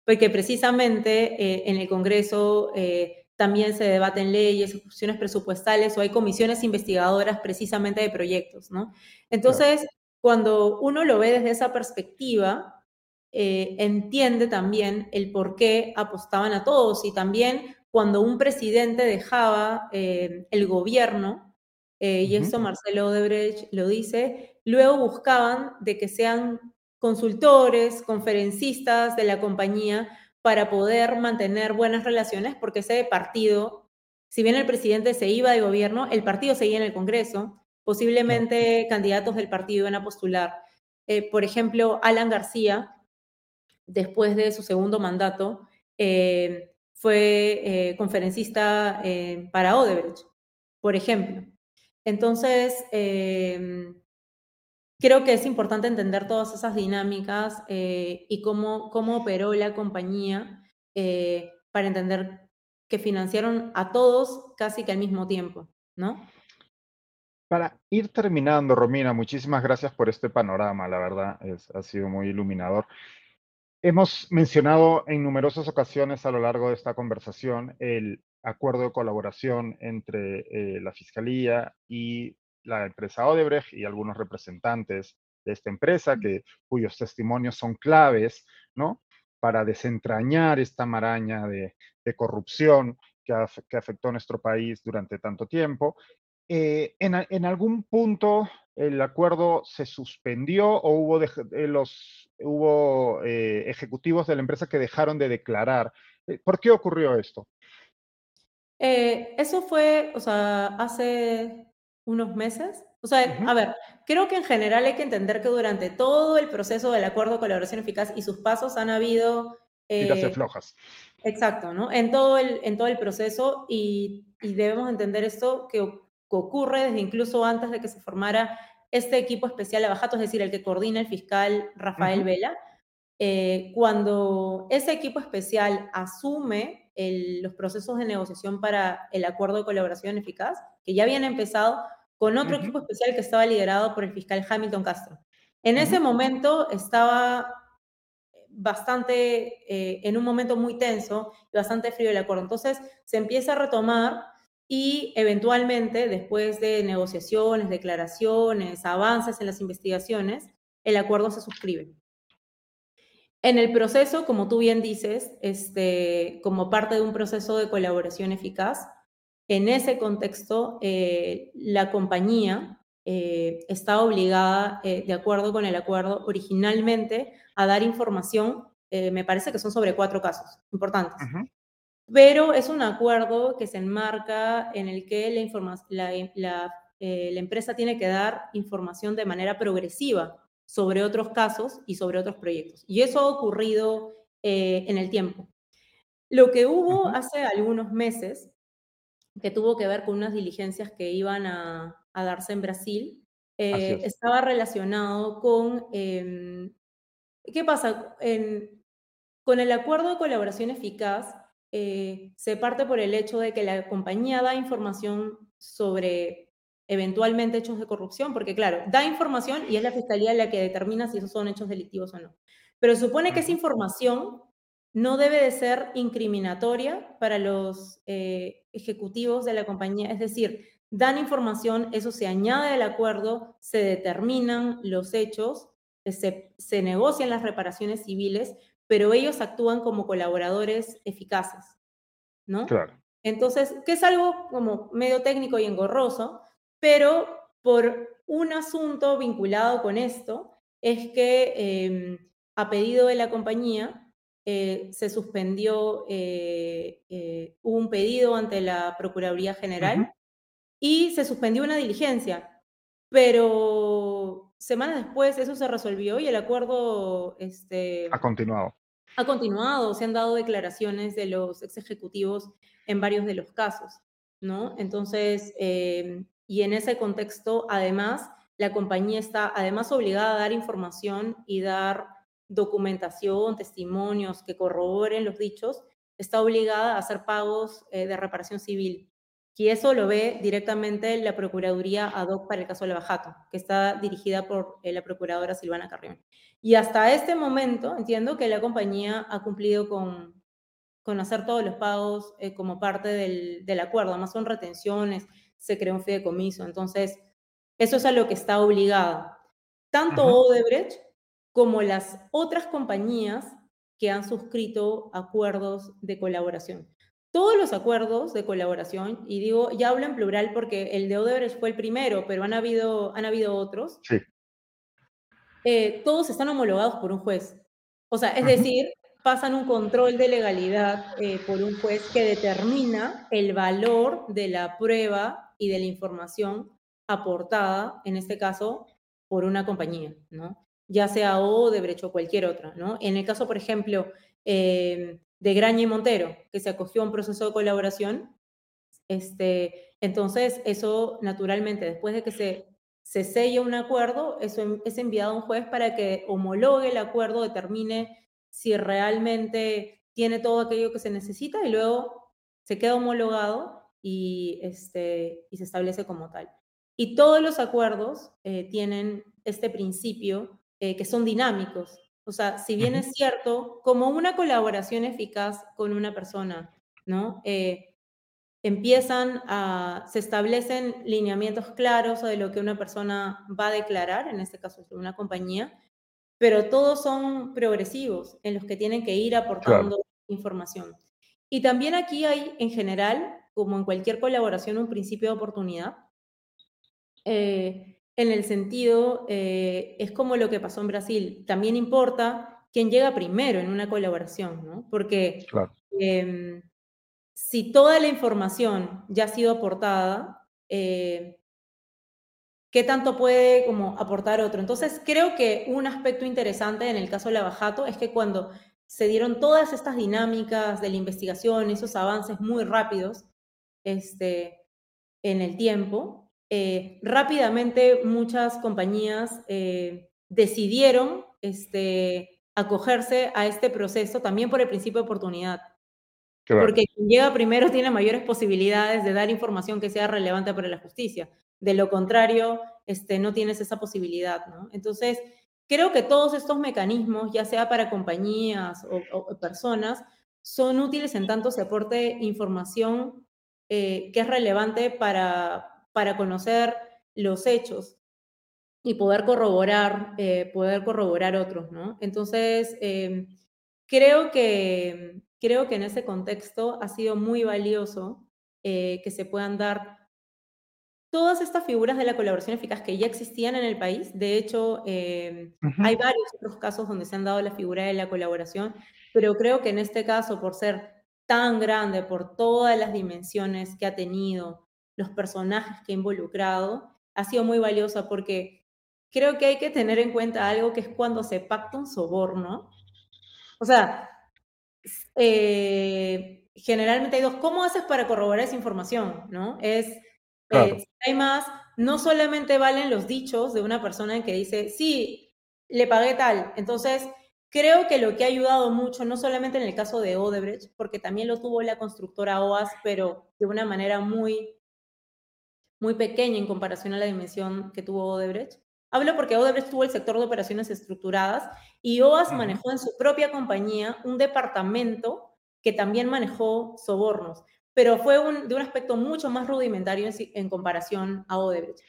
B: porque precisamente eh, en el Congreso eh, también se debaten leyes, cuestiones presupuestales o hay comisiones investigadoras precisamente de proyectos, ¿no? Entonces, cuando uno lo ve desde esa perspectiva, eh, entiende también el por qué apostaban a todos y también cuando un presidente dejaba eh, el gobierno, eh, y eso Marcelo Odebrecht lo dice, luego buscaban de que sean consultores, conferencistas de la compañía para poder mantener buenas relaciones, porque ese partido, si bien el presidente se iba de gobierno, el partido seguía en el Congreso, posiblemente candidatos del partido iban a postular. Eh, por ejemplo, Alan García, después de su segundo mandato, fue eh, conferencista eh, para Odebrecht, por ejemplo. Entonces, creo que es importante entender todas esas dinámicas eh, y cómo, cómo operó la compañía para entender que financiaron a todos casi que al mismo tiempo, ¿no?
A: Para ir terminando, Romina, muchísimas gracias por este panorama, la verdad, ha sido muy iluminador. Hemos mencionado en numerosas ocasiones a lo largo de esta conversación el acuerdo de colaboración entre eh, la Fiscalía y la empresa Odebrecht y algunos representantes de esta empresa que, cuyos testimonios son claves ¿no? para desentrañar esta maraña de, corrupción que, que, afectó a nuestro país durante tanto tiempo. eh, en, algún punto el acuerdo se suspendió o hubo, eh, los, hubo eh, ejecutivos de la empresa que dejaron de declarar. ¿Por qué ocurrió esto?
B: eso fue, o sea, hace unos meses. O sea, a ver, creo que en general hay que entender que durante todo el proceso del acuerdo de colaboración eficaz y sus pasos han habido...
A: Eh, flojas.
B: Exacto, ¿no? En todo el, en todo el proceso y, debemos entender esto que, ocurre desde incluso antes de que se formara este equipo especial abajato, es decir, el que coordina el fiscal Rafael Vela. Eh, cuando ese equipo especial asume los procesos de negociación para el acuerdo de colaboración eficaz, que ya habían empezado con otro equipo especial que estaba liderado por el fiscal Hamilton Castro. En ese momento estaba bastante, eh, en un momento muy tenso y bastante frío el acuerdo. Entonces se empieza a retomar y eventualmente, después de negociaciones, declaraciones, avances en las investigaciones, el acuerdo se suscribe. En el proceso, como tú bien dices, este, como parte de un proceso de colaboración eficaz, en ese contexto, eh, la compañía eh, está obligada, eh, de acuerdo con el acuerdo, originalmente a dar información, me parece que son sobre cuatro casos importantes. Pero es un acuerdo que se enmarca en el que la, la, la empresa tiene que dar información de manera progresiva sobre otros casos y sobre otros proyectos. Y eso ha ocurrido en el tiempo. Lo que hubo hace algunos meses que tuvo que ver con unas diligencias que iban a, darse en Brasil, eh, estaba relacionado con, em, ¿qué pasa? con el acuerdo de colaboración eficaz, eh, se parte por el hecho de que la compañía da información sobre eventualmente hechos de corrupción, porque claro, da información y es la fiscalía la que determina si esos son hechos delictivos o no. Pero supone que esa información no debe de ser incriminatoria para los eh, ejecutivos de la compañía, es decir, dan información, eso se añade al acuerdo, se determinan los hechos, se, se negocian las reparaciones civiles, pero ellos actúan como colaboradores eficaces, ¿no?
A: Claro.
B: Entonces, que es algo como medio técnico y engorroso, pero por un asunto vinculado con esto, es que em, a pedido de la compañía, eh, se suspendió, eh, eh, un pedido ante la Procuraduría General y se suspendió una diligencia, pero semanas después eso se resolvió y el acuerdo este,
A: ha continuado.
B: Ha continuado, se han dado declaraciones de los ex ejecutivos en varios de los casos, ¿no? Entonces, y en ese contexto, además, la compañía está además obligada a dar información y dar documentación, testimonios que corroboren los dichos, está obligada a hacer pagos eh, de reparación civil. Y eso lo ve directamente la Procuraduría ad hoc para el caso de Bajato, que está dirigida por eh, la Procuradora Silvana Carrión. Y hasta este momento entiendo que la compañía ha cumplido con, con hacer todos los pagos eh, como parte del, del, acuerdo. Además son retenciones, se creó un fideicomiso. Entonces, eso es a lo que está obligada. Tanto Odebrecht como las otras compañías que han suscrito acuerdos de colaboración. Todos los acuerdos de colaboración, y digo, ya hablo en plural porque el de Odebrecht fue el primero, pero han habido, han habido otros,
A: sí.
B: Eh, todos están homologados por un juez. O sea, es decir, pasan un control de legalidad eh, por un juez que determina el valor de la prueba y de la información aportada, en este caso, por una compañía, ¿no? Ya sea Odebrecht o cualquier otra, ¿no? En el caso, por ejemplo, em, de Graña y Montero, que se acogió a un proceso de colaboración, este, entonces eso naturalmente, después de que se, se sella un acuerdo, eso es enviado a un juez para que homologue el acuerdo, determine si realmente tiene todo aquello que se necesita y luego se queda homologado y, este, y se establece como tal. Y todos los acuerdos eh, tienen este principio eh, que son dinámicos. O sea, si bien es cierto, como una colaboración eficaz con una persona, ¿no? Eh, empiezan a, se establecen lineamientos claros de lo que una persona va a declarar, en este caso una compañía, pero todos son progresivos en los que tienen que ir aportando información. Y también aquí hay, en general, como en cualquier colaboración, un principio de oportunidad, eh, en el sentido, eh, es como lo que pasó en Brasil. También importa quién llega primero en una colaboración, ¿no? Porque em, si toda la información ya ha sido aportada, eh, ¿qué tanto puede como aportar otro? Entonces, creo que un aspecto interesante en el caso de Lavajato es que cuando se dieron todas estas dinámicas de la investigación, esos avances muy rápidos este, en el tiempo, eh, rápidamente muchas compañías eh, decidieron este, acogerse a este proceso también por el principio de oportunidad. Porque quien llega primero tiene mayores posibilidades de dar información que sea relevante para la justicia. De lo contrario, este, no tienes esa posibilidad. ¿no? Entonces, creo que todos estos mecanismos, ya sea para compañías o, personas, son útiles en tanto se aporte información eh, que es relevante para, para conocer los hechos y poder corroborar, eh, poder corroborar otros, ¿no? Entonces, em, creo, que, creo que en ese contexto ha sido muy valioso eh, que se puedan dar todas estas figuras de la colaboración eficaz que ya existían en el país. De hecho, hay varios otros casos donde se han dado la figura de la colaboración, pero creo que en este caso, por ser tan grande, por todas las dimensiones que ha tenido, los personajes que he involucrado, ha sido muy valiosa porque creo que hay que tener en cuenta algo que es cuando se pacta un soborno. O sea, eh, generalmente hay dos, ¿cómo haces para corroborar esa información? ¿no? Es, eh, hay más, no solamente valen los dichos de una persona que dice, sí, le pagué tal. Entonces, creo que lo que ha ayudado mucho, no solamente en el caso de Odebrecht, porque también lo tuvo la constructora OAS, pero de una manera muy muy pequeña en comparación a la dimensión que tuvo Odebrecht. Hablo porque Odebrecht tuvo el sector de operaciones estructuradas y OAS manejó en su propia compañía un departamento que también manejó sobornos, pero fue de un aspecto mucho más rudimentario en, comparación a Odebrecht.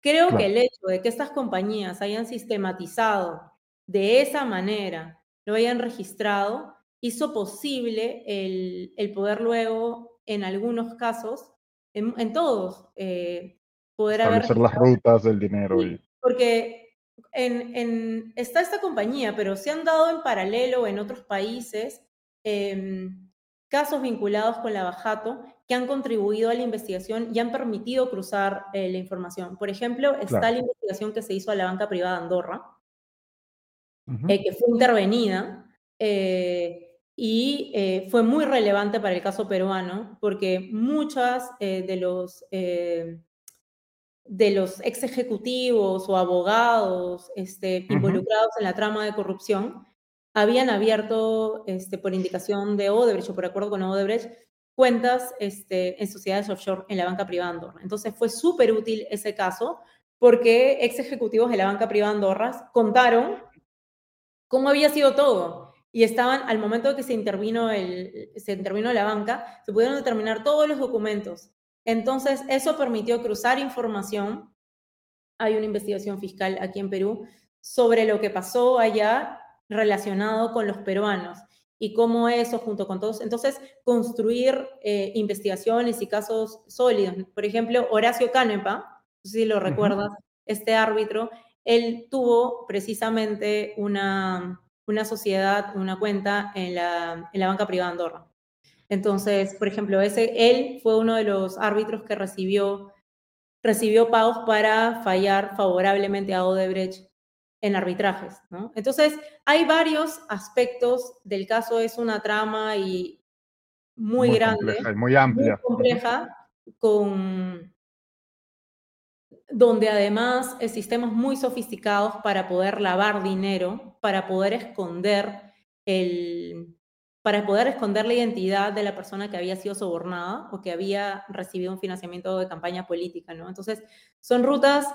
B: Creo que el hecho de que estas compañías hayan sistematizado de esa manera, lo hayan registrado, hizo posible el, el poder luego, en algunos casos, en, todos, eh,
A: poder Establecer las rutas del dinero. Y...
B: Porque en, está esta compañía, pero se han dado en paralelo en otros países em, casos vinculados con la Bajato que han contribuido a la investigación y han permitido cruzar eh, la información. Por ejemplo, está la investigación que se hizo a la banca privada Andorra, eh, que fue intervenida. Eh, y eh, fue muy relevante para el caso peruano porque muchas eh, de los eh, de los ex ejecutivos o abogados este, involucrados en la trama de corrupción habían abierto este, por indicación de Odebrecht o por acuerdo con Odebrecht cuentas este, en sociedades offshore en la banca privada Andorra. Entonces fue súper útil ese caso porque ex ejecutivos de la banca privada Andorra contaron cómo había sido todo y estaban, al momento que se intervino, el, se intervino la banca, se pudieron determinar todos los documentos. Entonces, eso permitió cruzar información. Hay una investigación fiscal aquí en Perú sobre lo que pasó allá relacionado con los peruanos y cómo eso junto con todos, entonces construir eh, investigaciones y casos sólidos. Por ejemplo, Horacio Canepa, si lo recuerdas, este árbitro, él tuvo precisamente una, una sociedad, una cuenta en la, en la banca privada Andorra. Entonces, por ejemplo, ese, él fue uno de los árbitros que recibió, recibió pagos para fallar favorablemente a Odebrecht en arbitrajes. ¿no? Entonces, hay varios aspectos del caso, es una trama y muy, grande,
A: muy amplia.
B: Muy compleja, con, donde además sistemas muy sofisticados para poder lavar dinero, para poder esconder el para poder esconder la identidad de la persona que había sido sobornada o que había recibido un financiamiento de campaña política, ¿no? Entonces, son rutas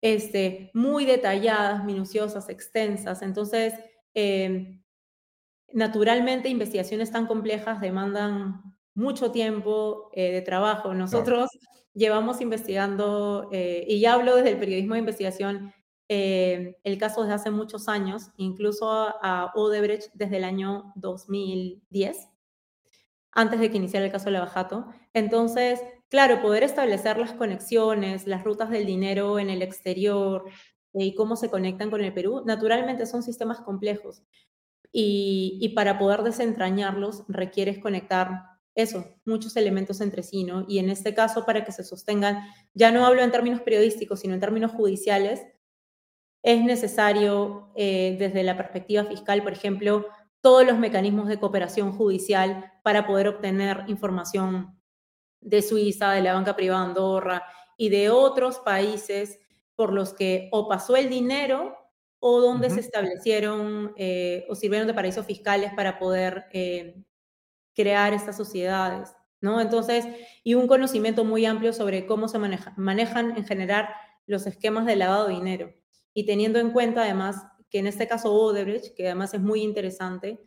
B: este, muy detalladas, minuciosas, extensas. Entonces, em, naturalmente, investigaciones tan complejas demandan mucho tiempo eh, de trabajo. Nosotros llevamos investigando, eh, y ya hablo desde el periodismo de investigación, eh, el caso desde hace muchos años, incluso a, Odebrecht desde el año 2010, antes de que iniciara el caso de la Bajato. Entonces, claro, poder establecer las conexiones, las rutas del dinero en el exterior eh, y cómo se conectan con el Perú, naturalmente son sistemas complejos. Y, para poder desentrañarlos requieres conectar eso, muchos elementos entre sí. Y en este caso, para que se sostengan, ya no hablo en términos periodísticos, sino en términos judiciales, es necesario, eh, desde la perspectiva fiscal, por ejemplo, todos los mecanismos de cooperación judicial para poder obtener información de Suiza, de la banca privada Andorra y de otros países por los que o pasó el dinero o donde se establecieron eh, o sirvieron de paraísos fiscales para poder eh, crear estas sociedades, ¿no? Entonces, y un conocimiento muy amplio sobre cómo se manejan en general los esquemas de lavado de dinero. Y teniendo en cuenta además que en este caso Odebrecht, que además es muy interesante,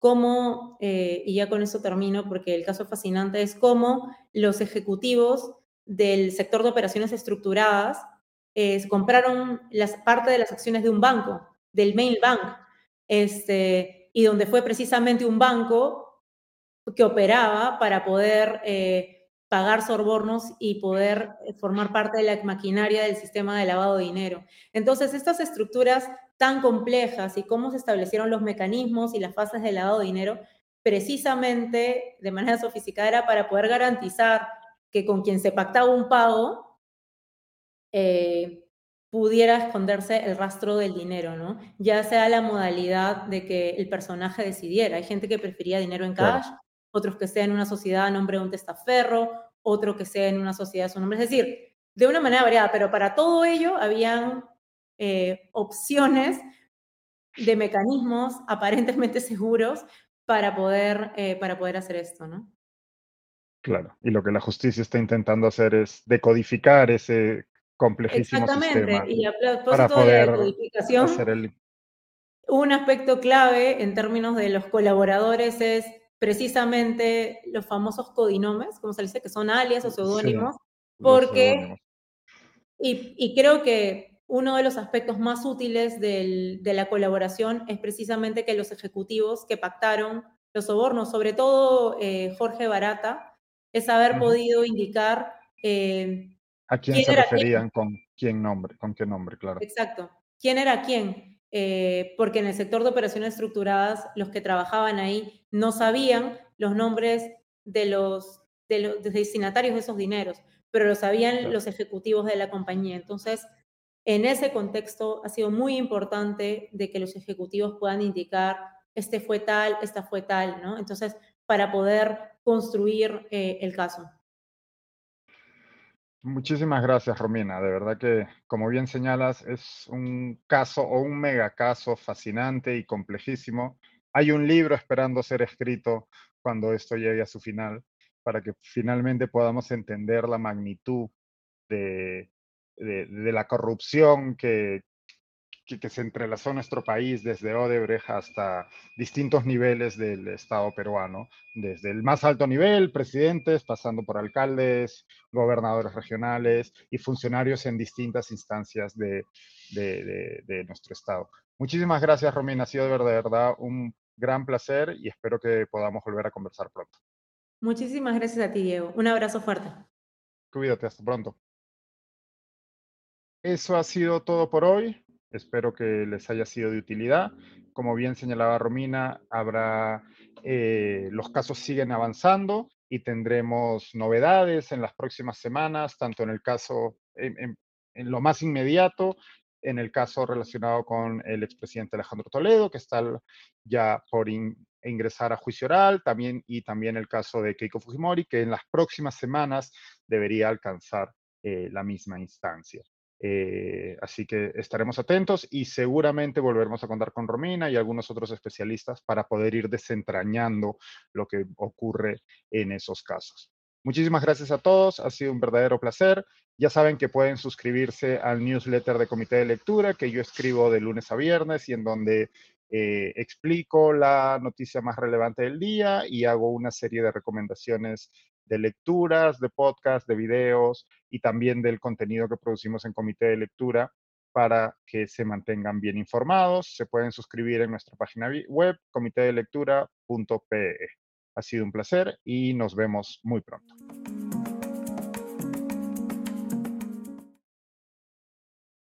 B: cómo, eh, y ya con eso termino porque el caso fascinante, es cómo los ejecutivos del sector de operaciones estructuradas eh, compraron las, parte de las acciones de un banco, del main bank, este, y donde fue precisamente un banco que operaba para poder eh, pagar sobornos y poder eh, formar parte de la maquinaria del sistema de lavado de dinero. Entonces, estas estructuras tan complejas y cómo se establecieron los mecanismos y las fases de lavado de dinero, precisamente de manera sofisticada era para poder garantizar que con quien se pactaba un pago, eh, pudiera esconderse el rastro del dinero, ¿no? Ya sea la modalidad de que el personaje decidiera. Hay gente que prefería dinero en cash, otros que sea en una sociedad a nombre de un testaferro, otro que sea en una sociedad a su nombre. Es decir, de una manera variada, pero para todo ello habían eh, opciones de mecanismos aparentemente seguros para poder, eh, para poder hacer esto, ¿no?
A: Claro, y lo que la justicia está intentando hacer es decodificar ese complejísimo
B: Exactamente, y a para poder de la decodificación, hacer el... un aspecto clave en términos de los colaboradores es precisamente los famosos codinomes, como se dice, que son alias o seudónimos, porque, y, creo que uno de los aspectos más útiles de la colaboración es precisamente que los ejecutivos que pactaron los sobornos, sobre todo eh, Jorge Barata, es haber podido indicar...
A: Eh, ¿A quién, se referían con quién nombre, con qué nombre, claro?
B: Exacto. ¿Quién era quién? Eh, porque en el sector de operaciones estructuradas los que trabajaban ahí no sabían los nombres de los, de los destinatarios de esos dineros, pero lo sabían los ejecutivos de la compañía. Entonces, en ese contexto ha sido muy importante de que los ejecutivos puedan indicar, este fue tal, esta fue tal, ¿no? Entonces, para poder construir eh, el caso.
A: Muchísimas gracias, Romina. De verdad que, como bien señalas, es un caso o un mega caso fascinante y complejísimo. Hay un libro esperando ser escrito cuando esto llegue a su final, para que finalmente podamos entender la magnitud de, de la corrupción que, que, se entrelazó nuestro país desde Odebrecht hasta distintos niveles del Estado peruano, desde el más alto nivel, presidentes, pasando por alcaldes, gobernadores regionales y funcionarios en distintas instancias de, de, nuestro Estado. Muchísimas gracias, Romina. Ha sido de verdad un gran placer y espero que podamos volver a conversar pronto.
B: Muchísimas gracias a ti, Diego. Un abrazo fuerte.
A: Cuídate, hasta pronto. Eso ha sido todo por hoy. Espero que les haya sido de utilidad. Como bien señalaba Romina, habrá, eh, los casos siguen avanzando y tendremos novedades en las próximas semanas, tanto en el caso, en, lo más inmediato, en el caso relacionado con el expresidente Alejandro Toledo, que está ya por ingresar a juicio oral, también, y también el caso de Keiko Fujimori, que en las próximas semanas debería alcanzar eh, la misma instancia. Eh, así que estaremos atentos y seguramente volveremos a contar con Romina y algunos otros especialistas para poder ir desentrañando lo que ocurre en esos casos. Muchísimas gracias a todos, ha sido un verdadero placer. Ya saben que pueden suscribirse al newsletter de Comité de Lectura que yo escribo de lunes a viernes y en donde eh, explico la noticia más relevante del día y hago una serie de recomendaciones de lecturas, de podcast, de videos y también del contenido que producimos en comité de lectura para que se mantengan bien informados. Se pueden suscribir en nuestra página web comitedelectura.pe. Ha sido un placer y nos vemos muy pronto.